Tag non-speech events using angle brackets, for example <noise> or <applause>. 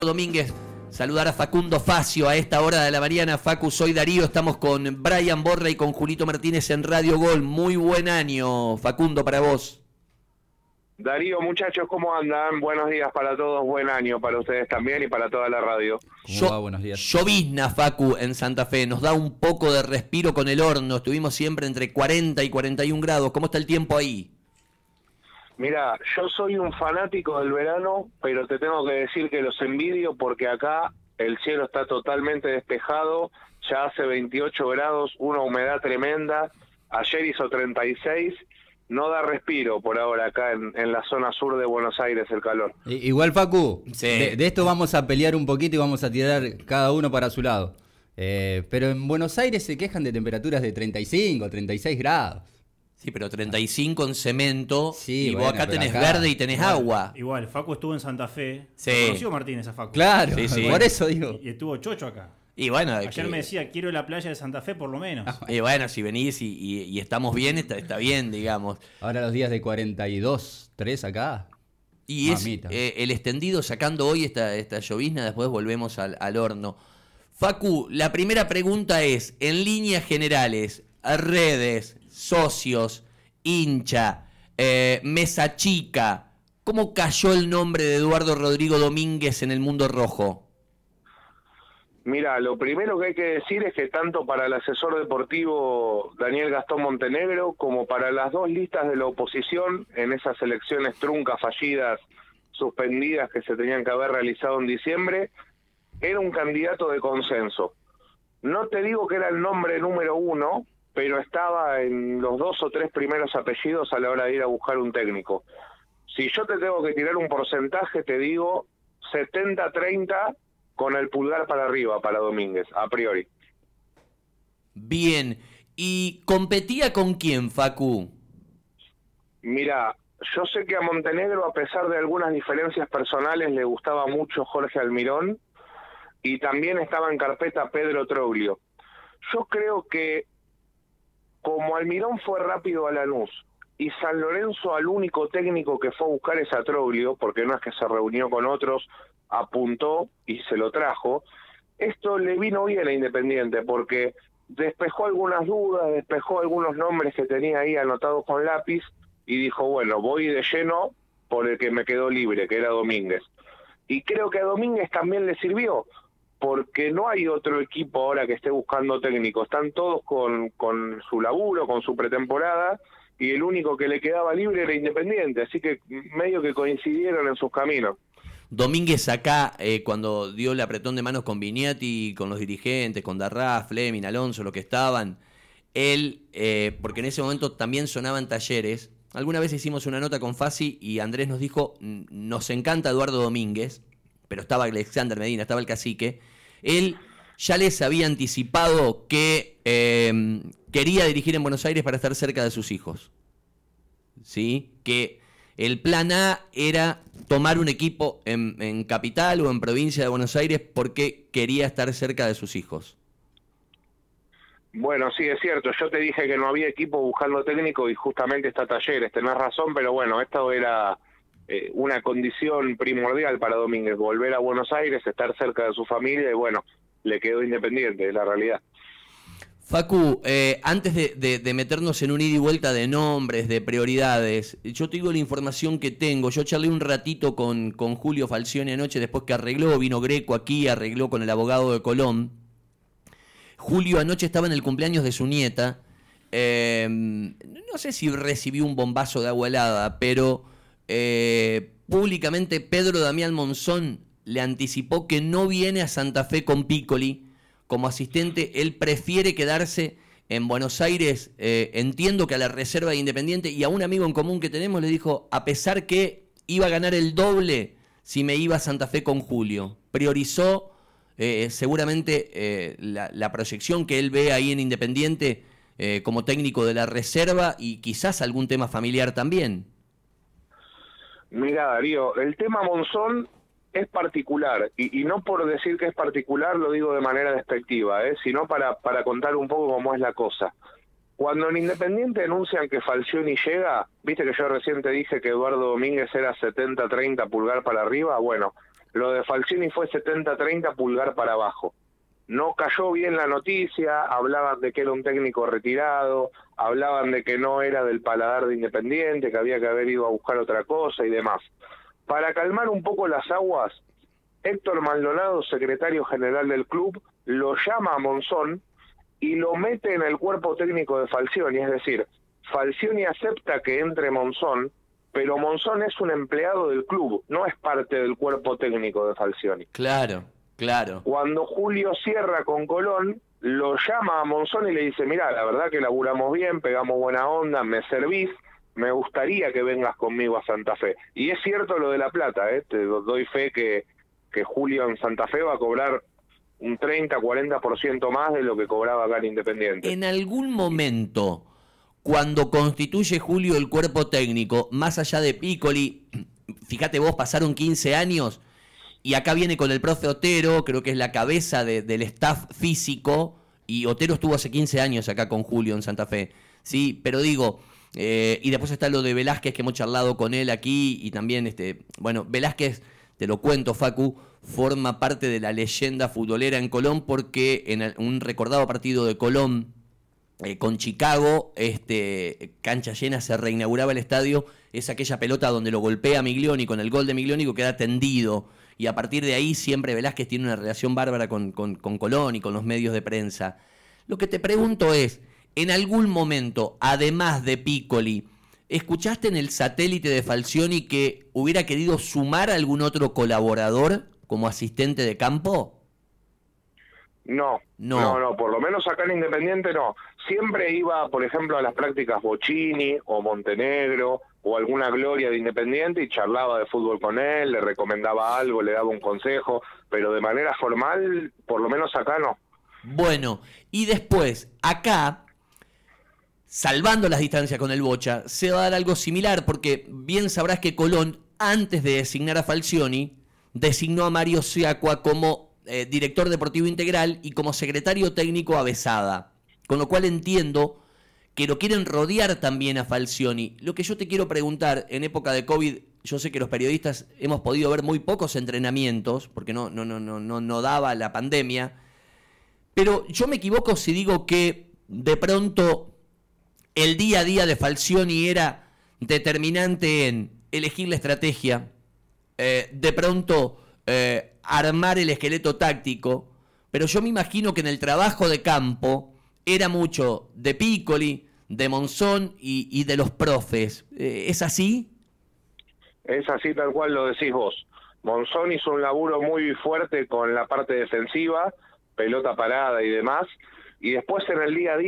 Domínguez, saludar a Facundo Facio a esta hora de la Mariana. Facu, soy Darío, estamos con Brian Borra y con Julito Martínez en Radio Gol. Muy buen año, Facundo, para vos. Darío, muchachos, ¿cómo andan? Buenos días para todos, buen año para ustedes también y para toda la radio. ¿Cómo va? Buenos días. Llovizna, Facu, en Santa Fe, nos da un poco de respiro con el horno. Estuvimos siempre entre 40 y 41 grados. ¿Cómo está el tiempo ahí? Mira, yo soy un fanático del verano, pero te tengo que decir que los envidio porque acá el cielo está totalmente despejado, ya hace 28 grados, una humedad tremenda, ayer hizo 36, no da respiro por ahora acá en, la zona sur de Buenos Aires el calor. Igual Facu, de, esto vamos a pelear un poquito y vamos a tirar cada uno para su lado. Eh, pero en Buenos Aires se quejan de temperaturas de 35, 36 grados. Sí, pero 35 en cemento y vos acá tenés verde y tenés agua. Igual, Facu estuvo en Santa Fe. Sí. Conoció Martínez a Facu. Claro, por eso digo. Y, estuvo chocho acá. Y bueno, Ayer me decía, quiero la playa de Santa Fe por lo menos. Y bueno, si venís y, estamos bien, está, está, bien, digamos. Ahora los días de 42, 3 acá. Y es eh, el extendido sacando hoy esta, esta llovizna, después volvemos al, al horno. Facu, la primera pregunta es, en líneas generales, redes, socios, hincha, eh, mesa chica. ¿Cómo cayó el nombre de Eduardo Rodrigo Domínguez en el mundo rojo? Mira, lo primero que hay que decir es que tanto para el asesor deportivo Daniel Gastón Montenegro como para las dos listas de la oposición en esas elecciones truncas, fallidas, suspendidas que se tenían que haber realizado en diciembre, era un candidato de consenso. No te digo que era el nombre número uno, pero estaba en los dos o tres primeros apellidos a la hora de ir a buscar un técnico. Si yo te tengo que tirar un porcentaje, te digo 70-30 con el pulgar para arriba para Domínguez, a priori. Bien, ¿y competía con quién, Facu? Mira, yo sé que a Montenegro, a pesar de algunas diferencias personales, le gustaba mucho Jorge Almirón y también estaba en carpeta Pedro Troglio. Yo creo que como Almirón fue rápido a Lanús y San Lorenzo al único técnico que fue a buscar es a Troglio, porque no es que se reunió con otros, apuntó y se lo trajo, esto le vino bien a Independiente porque despejó algunas dudas, despejó algunos nombres que tenía ahí anotados con lápiz y dijo, bueno, voy de lleno por el que me quedó libre, que era Domínguez. Y creo que a Domínguez también le sirvió, porque no hay otro equipo ahora que esté buscando técnico, están todos con, su laburo, con su pretemporada, y el único que le quedaba libre era Independiente, así que medio que coincidieron en sus caminos. Domínguez acá, eh, cuando dio el apretón de manos con Vignati, con los dirigentes, con Darrá, Fleming, Alonso, lo que estaban, él, eh, porque en ese momento también sonaban talleres, alguna vez hicimos una nota con Fasi y Andrés nos dijo, nos encanta Eduardo Domínguez, pero estaba Alexander Medina, estaba el cacique, él ya les había anticipado que eh, quería dirigir en Buenos Aires para estar cerca de sus hijos. ¿Sí? Que el plan A era tomar un equipo en, capital o en provincia de Buenos Aires porque quería estar cerca de sus hijos. Bueno, sí, es cierto. Yo te dije que no había equipo buscando técnico y justamente está Talleres. Tenés razón, pero bueno, esto era eh, una condición primordial para Domínguez, volver a Buenos Aires, estar cerca de su familia y bueno, le quedó independiente, es la realidad. Facu, eh, antes de, meternos en un ida y vuelta de nombres, de prioridades, yo te digo la información que tengo. Yo charlé un ratito con, con Julio Falcione anoche, después que arregló, vino Greco aquí, arregló con el abogado de Colón. Julio anoche estaba en el cumpleaños de su nieta. Eh, no sé si recibió un bombazo de agua helada, pero eh, públicamente Pedro Damián Monzón le anticipó que no viene a Santa Fe con Piccoli como asistente, él prefiere quedarse en Buenos Aires, eh, entiendo que a la Reserva de Independiente y a un amigo en común que tenemos le dijo, a pesar que iba a ganar el doble si me iba a Santa Fe con Julio, priorizó eh, seguramente la, la, proyección que él ve ahí en Independiente como técnico de la Reserva y quizás algún tema familiar también. Mira, Darío, el tema Monzón es particular, y, no por decir que es particular lo digo de manera despectiva, ¿eh? sino para, para contar un poco cómo es la cosa. Cuando en Independiente anuncian que Falcioni llega, viste que yo recién te dije que Eduardo Domínguez era 70-30 pulgar para arriba, bueno, lo de Falcioni fue 70-30 pulgar para abajo. No cayó bien la noticia, hablaban de que era un técnico retirado, hablaban de que no era del paladar de Independiente, que había que haber ido a buscar otra cosa y demás. Para calmar un poco las aguas, Héctor Maldonado, secretario general del club, lo llama a Monzón y lo mete en el cuerpo técnico de Falcioni, es decir, Falcioni acepta que entre Monzón, pero Monzón es un empleado del club, no es parte del cuerpo técnico de Falcioni. Claro, claro. Cuando Julio cierra con Colón, lo llama a Monzón y le dice, mira, la verdad que laburamos bien, pegamos buena onda, me servís, me gustaría que vengas conmigo a Santa Fe. Y es cierto lo de La Plata, ¿eh? te doy fe que, que Julio en Santa Fe va a cobrar un 30, 40% más de lo que cobraba acá en Independiente. En algún momento cuando constituye Julio el cuerpo técnico, más allá de Piccoli, <clears throat> fíjate vos, pasaron 15 años y acá viene con el profe Otero, creo que es la cabeza del staff físico, y Otero estuvo hace 15 años acá con Julio en Santa Fe, ¿sí? Pero digo, eh, y después está lo de Velázquez, que hemos charlado con él aquí, y también, este, bueno, Velázquez, te lo cuento, Facu, forma parte de la leyenda futbolera en Colón porque en un recordado partido de Colón eh, con Chicago, este, cancha llena, se reinauguraba el estadio, es aquella pelota donde lo golpea Miglioni con el gol de Miglioni que queda tendido. Y a partir de ahí siempre Velázquez tiene una relación bárbara con, con, con Colón y con los medios de prensa. Lo que te pregunto es, en algún momento, además de Piccoli, ¿escuchaste en el satélite de Falcioni que hubiera querido sumar a algún otro colaborador como asistente de campo? No, no, no, por lo menos acá en Independiente no. Siempre iba, por ejemplo, a las prácticas Bocini o Montenegro o alguna gloria de Independiente y charlaba de fútbol con él, le recomendaba algo, le daba un consejo, pero de manera formal, por lo menos acá no. Bueno, y después, acá, salvando las distancias con el Bocha, se va a dar algo similar, porque bien sabrás que Colón, antes de designar a Falcioni, designó a Mario Siacua como eh, director deportivo integral y como secretario técnico a Besada. Con lo cual entiendo que lo quieren rodear también a Falcioni. Lo que yo te quiero preguntar, en época de COVID, yo sé que los periodistas hemos podido ver muy pocos entrenamientos, porque no, no, no, no, no, no daba la pandemia, pero yo me equivoco si digo que de pronto el día a día de Falcioni era determinante en elegir la estrategia, eh, de pronto eh, armar el esqueleto táctico, pero yo me imagino que en el trabajo de campo era mucho de Piccoli, de Monzón y, de los profes. Eh, ¿Es así? Es así tal cual lo decís vos. Monzón hizo un laburo muy fuerte con la parte defensiva, pelota parada y demás, y después en el día a día